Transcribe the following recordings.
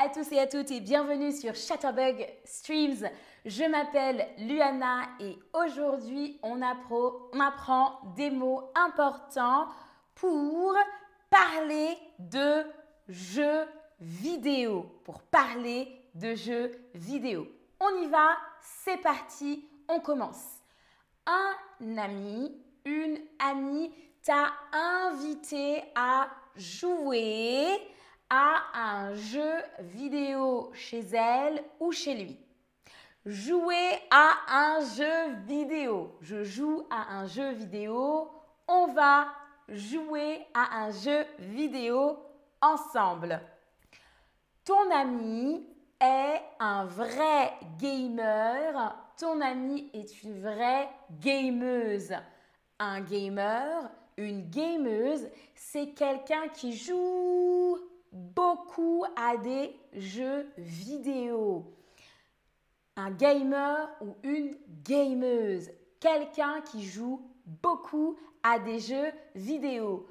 à tous et à toutes et bienvenue sur Chatterbug Streams. Je m'appelle Luana et aujourd'hui on, on apprend des mots importants pour parler de jeux vidéo. Pour parler de jeux vidéo. On y va, c'est parti, on commence. Un ami, une amie t'a invité à jouer à un jeu vidéo chez elle ou chez lui. Jouer à un jeu vidéo. Je joue à un jeu vidéo. On va jouer à un jeu vidéo ensemble. Ton ami est un vrai gamer. Ton ami est une vraie gameuse. Un gamer, une gameuse, c'est quelqu'un qui joue beaucoup à des jeux vidéo. Un gamer ou une gameuse, quelqu'un qui joue beaucoup à des jeux vidéo.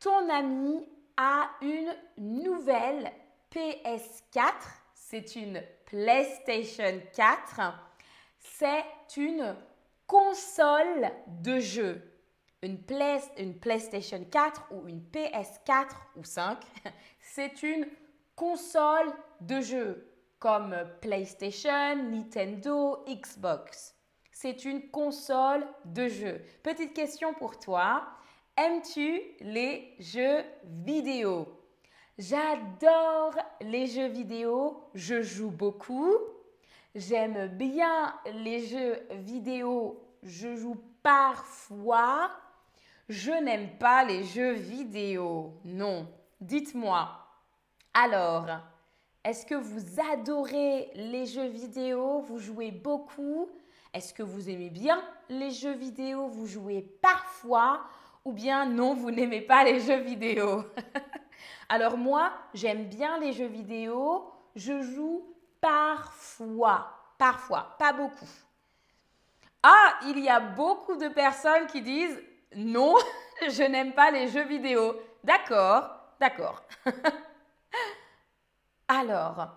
Ton ami a une nouvelle PS4, c'est une PlayStation 4, c'est une console de jeu. Une, PlayStation 4 ou une PS4 ou 5, c'est une console de jeu comme PlayStation, Nintendo, Xbox. C'est une console de jeu. Petite question pour toi. Aimes-tu les jeux vidéo? J'adore les jeux vidéo. Je joue beaucoup. J'aime bien les jeux vidéo. Je joue parfois. Je n'aime pas les jeux vidéo. Non. Dites-moi, alors, est-ce que vous adorez les jeux vidéo? Vous jouez beaucoup? Est-ce que vous aimez bien les jeux vidéo? Vous jouez parfois? Ou bien non, vous n'aimez pas les jeux vidéo? Alors moi, j'aime bien les jeux vidéo. Je joue parfois. Parfois, pas beaucoup. Ah, il y a beaucoup de personnes qui disent non, je n'aime pas les jeux vidéo. D'accord, D'accord. Alors,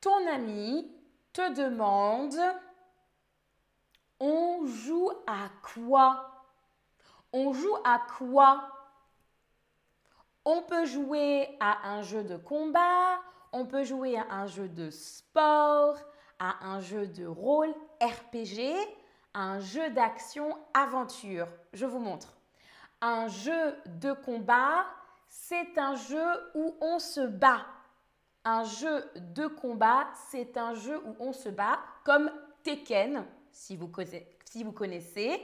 ton ami te demande, on joue à quoi? On joue à quoi? On peut jouer à un jeu de combat, on peut jouer à un jeu de sport, à un jeu de rôle RPG, un jeu d'action aventure. Je vous montre. Un jeu de combat, c'est un jeu où on se bat. Un jeu de combat, c'est un jeu où on se bat, comme Tekken, si vous, connaissez.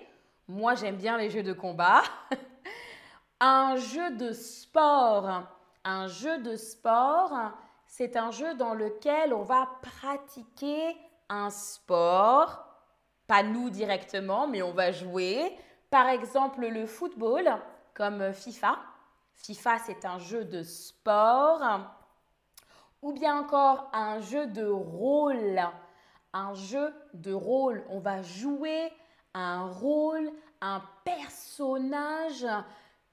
Moi, j'aime bien les jeux de combat. un jeu de sport. Un jeu de sport, c'est un jeu dans lequel on va pratiquer un sport. Pas nous directement, mais on va jouer. Par exemple, le football, comme FIFA. FIFA, c'est un jeu de sport. Ou bien encore un jeu de rôle. Un jeu de rôle. On va jouer un rôle, un personnage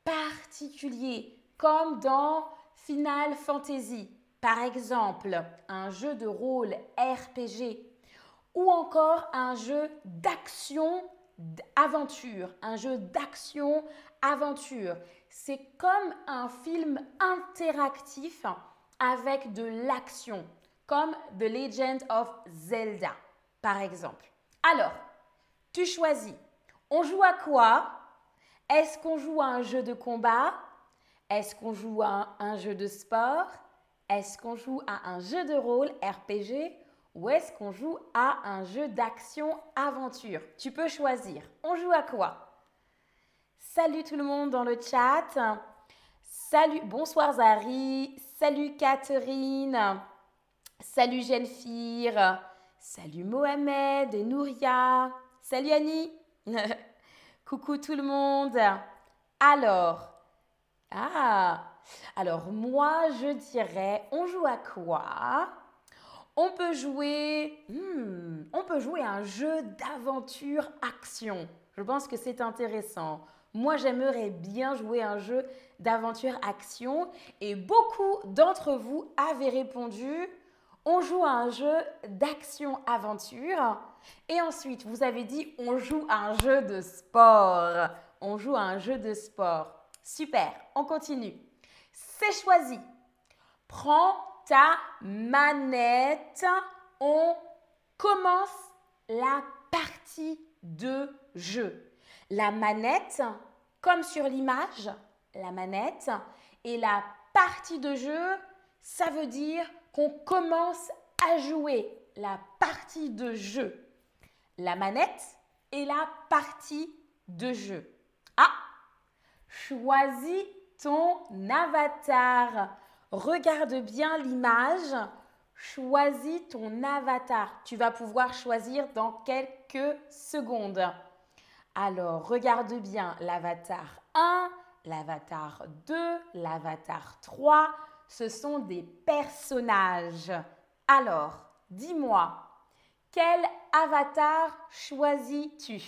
particulier, comme dans Final Fantasy. Par exemple, un jeu de rôle RPG ou encore un jeu d'action aventure, un jeu d'action aventure. C'est comme un film interactif avec de l'action, comme The Legend of Zelda, par exemple. Alors, tu choisis. On joue à quoi? Est-ce qu'on joue à un jeu de combat? Est-ce qu'on joue à un jeu de sport? Est-ce qu'on joue à un jeu de rôle RPG ou est-ce qu'on joue à un jeu d'action-aventure? Tu peux choisir. On joue à quoi? Salut tout le monde dans le chat. Salut, bonsoir Zari. Salut Catherine. Salut Jenfir. Salut Mohamed et Nouria. Salut Annie. Coucou tout le monde. Alors, ah, alors moi je dirais, on joue à quoi? On peut jouer, hmm, on peut jouer un jeu d'aventure action. Je pense que c'est intéressant. Moi, j'aimerais bien jouer un jeu d'aventure-action et beaucoup d'entre vous avaient répondu on joue à un jeu d'action-aventure. Et ensuite, vous avez dit on joue à un jeu de sport. On joue à un jeu de sport. Super, on continue. C'est choisi. Prends ta manette. On commence la partie de jeu. La manette, comme sur l'image, la manette et la partie de jeu, ça veut dire qu'on commence à jouer la partie de jeu. La manette et la partie de jeu. Ah, choisis ton avatar. Regarde bien l'image. Choisis ton avatar. Tu vas pouvoir choisir dans quelques secondes. Alors, regarde bien l'avatar 1, l'avatar 2, l'avatar 3. Ce sont des personnages. Alors, dis-moi, quel avatar choisis-tu?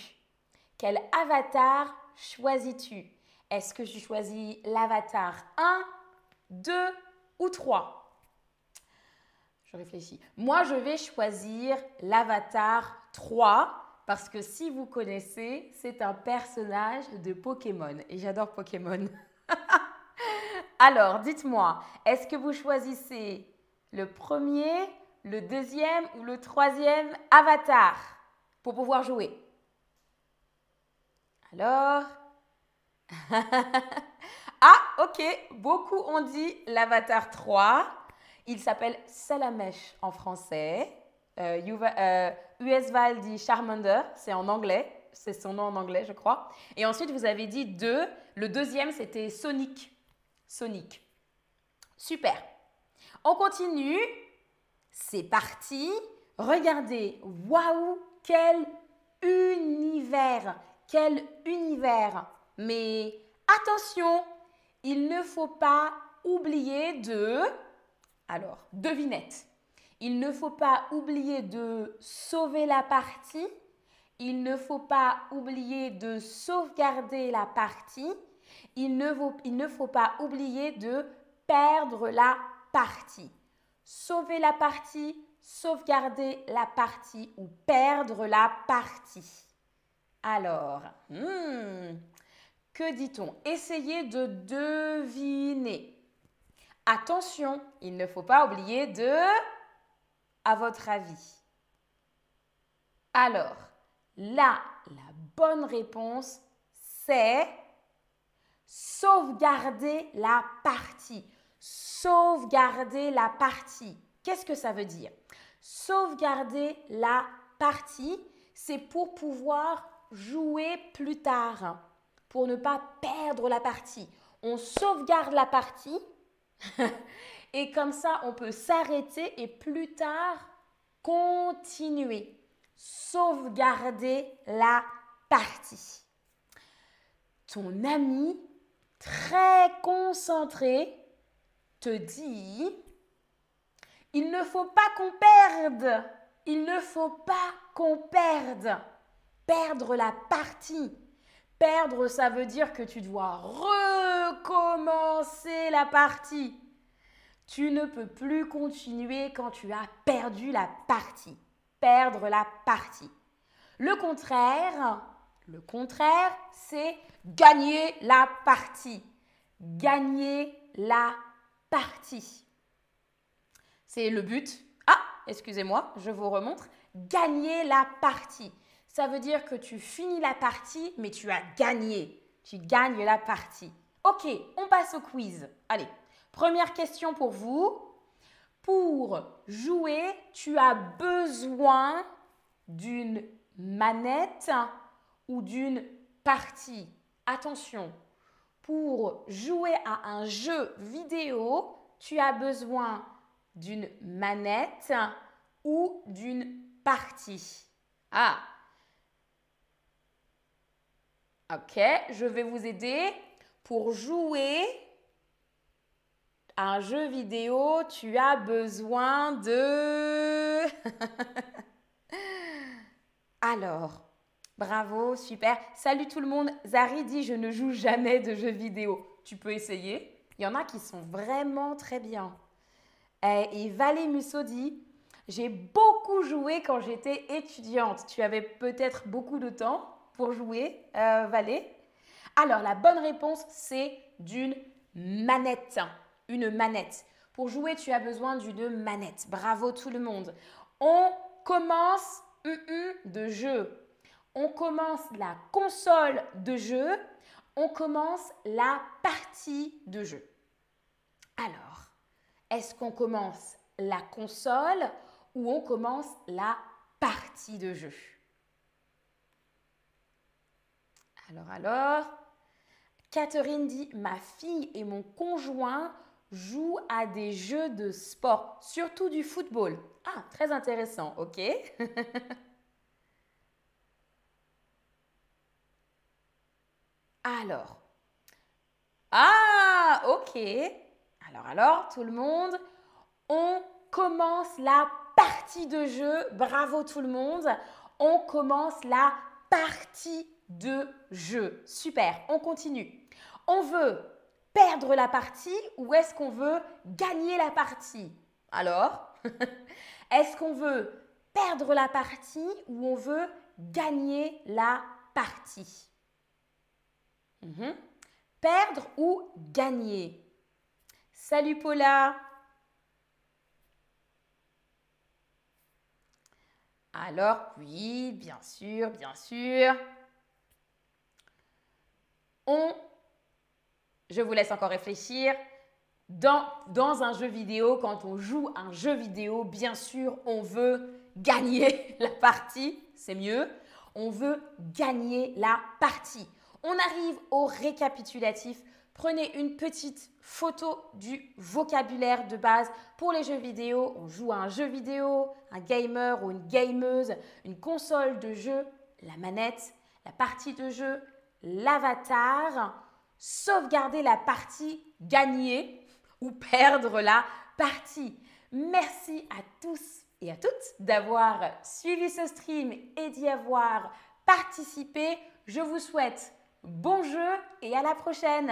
Quel avatar choisis-tu? Est-ce que tu choisis l'avatar 1, 2 ou 3 Je réfléchis. Moi, je vais choisir l'avatar 3 parce que si vous connaissez, c'est un personnage de Pokémon et j'adore Pokémon. Alors, dites-moi, est-ce que vous choisissez le premier, le deuxième ou le troisième avatar pour pouvoir jouer? Alors Ah, ok, beaucoup ont dit l'avatar 3. Il s'appelle Salamèche en français. Euh, euh, dit Charmander, c'est en anglais, c'est son nom en anglais, je crois. Et ensuite, vous avez dit deux. Le deuxième, c'était Sonic. Sonic. Super. On continue. C'est parti. Regardez. Waouh, quel univers. Quel univers. Mais attention, il ne faut pas oublier de... Alors, devinette. Il ne faut pas oublier de sauver la partie. Il ne faut pas oublier de sauvegarder la partie. Il ne, faut, pas oublier de perdre la partie. Sauver la partie, sauvegarder la partie ou perdre la partie. Alors, hmm, que dit-on? Essayez de deviner. Attention, il ne faut pas oublier de à votre avis Alors, là, la bonne réponse, c'est sauvegarder la partie. Sauvegarder la partie. Qu'est-ce que ça veut dire? Sauvegarder la partie, c'est pour pouvoir jouer plus tard, pour ne pas perdre la partie. On sauvegarde la partie Et comme ça, on peut s'arrêter et plus tard continuer. Sauvegarder la partie. Ton ami, très concentré, te dit, il ne faut pas qu'on perde. Il ne faut pas qu'on perde. Perdre la partie. Perdre, ça veut dire que tu dois recommencer la partie. Tu ne peux plus continuer quand tu as perdu la partie. Perdre la partie. Le contraire, le contraire, c'est gagner la partie. Gagner la partie. C'est le but. Ah, excusez-moi, je vous remontre. Gagner la partie. Ça veut dire que tu finis la partie, mais tu as gagné. Tu gagnes la partie. Ok, on passe au quiz. Allez, Première question pour vous. Pour jouer, tu as besoin d'une manette ou d'une partie. Attention, pour jouer à un jeu vidéo, tu as besoin d'une manette ou d'une partie. Ah. Ok, je vais vous aider. Pour jouer, un jeu vidéo, tu as besoin de... Alors, Bravo, super. Salut tout le monde. Zari dit je ne joue jamais de jeux vidéo. Tu peux essayer. Il y en a qui sont vraiment très bien. Et, et Valé Musso dit j'ai beaucoup joué quand j'étais étudiante. Tu avais peut-être beaucoup de temps pour jouer, euh, Alors, la bonne réponse, c'est d'une manette. Une manette. Pour jouer, tu as besoin d'une manette. Bravo tout le monde. On commence de jeu. On commence la console de jeu. On commence la partie de jeu. Alors, est-ce qu'on commence la console ou on commence la partie de jeu? Alors, alors, Catherine dit, ma fille et mon conjoint jouent à des jeux de sport, surtout du football. Ah, très intéressant, ok. alors, ah, ok. Alors, alors, tout le monde, on commence la partie de jeu. Bravo tout le monde. On commence la partie de jeu. Super, on continue. On veut perdre la partie ou est-ce qu'on veut gagner la partie? Alors, est-ce qu'on veut perdre la partie ou on veut gagner la partie? Mhm. Perdre ou gagner? Salut Paula Alors, oui, bien sûr, bien sûr. On, je vous laisse encore réfléchir. Dans, dans un jeu vidéo, quand on joue un jeu vidéo, bien sûr, on veut gagner la partie, c'est mieux. On veut gagner la partie. On arrive au récapitulatif. Prenez une petite photo du vocabulaire de base. Pour les jeux vidéo, on joue à un jeu vidéo, un gamer ou une gameuse, une console de jeu, la manette, la partie de jeu, l'avatar, sauvegarder la partie, gagner ou perdre la partie. Merci à tous et à toutes d'avoir suivi ce stream et d'y avoir participé. Je vous souhaite bon jeu et à la prochaine.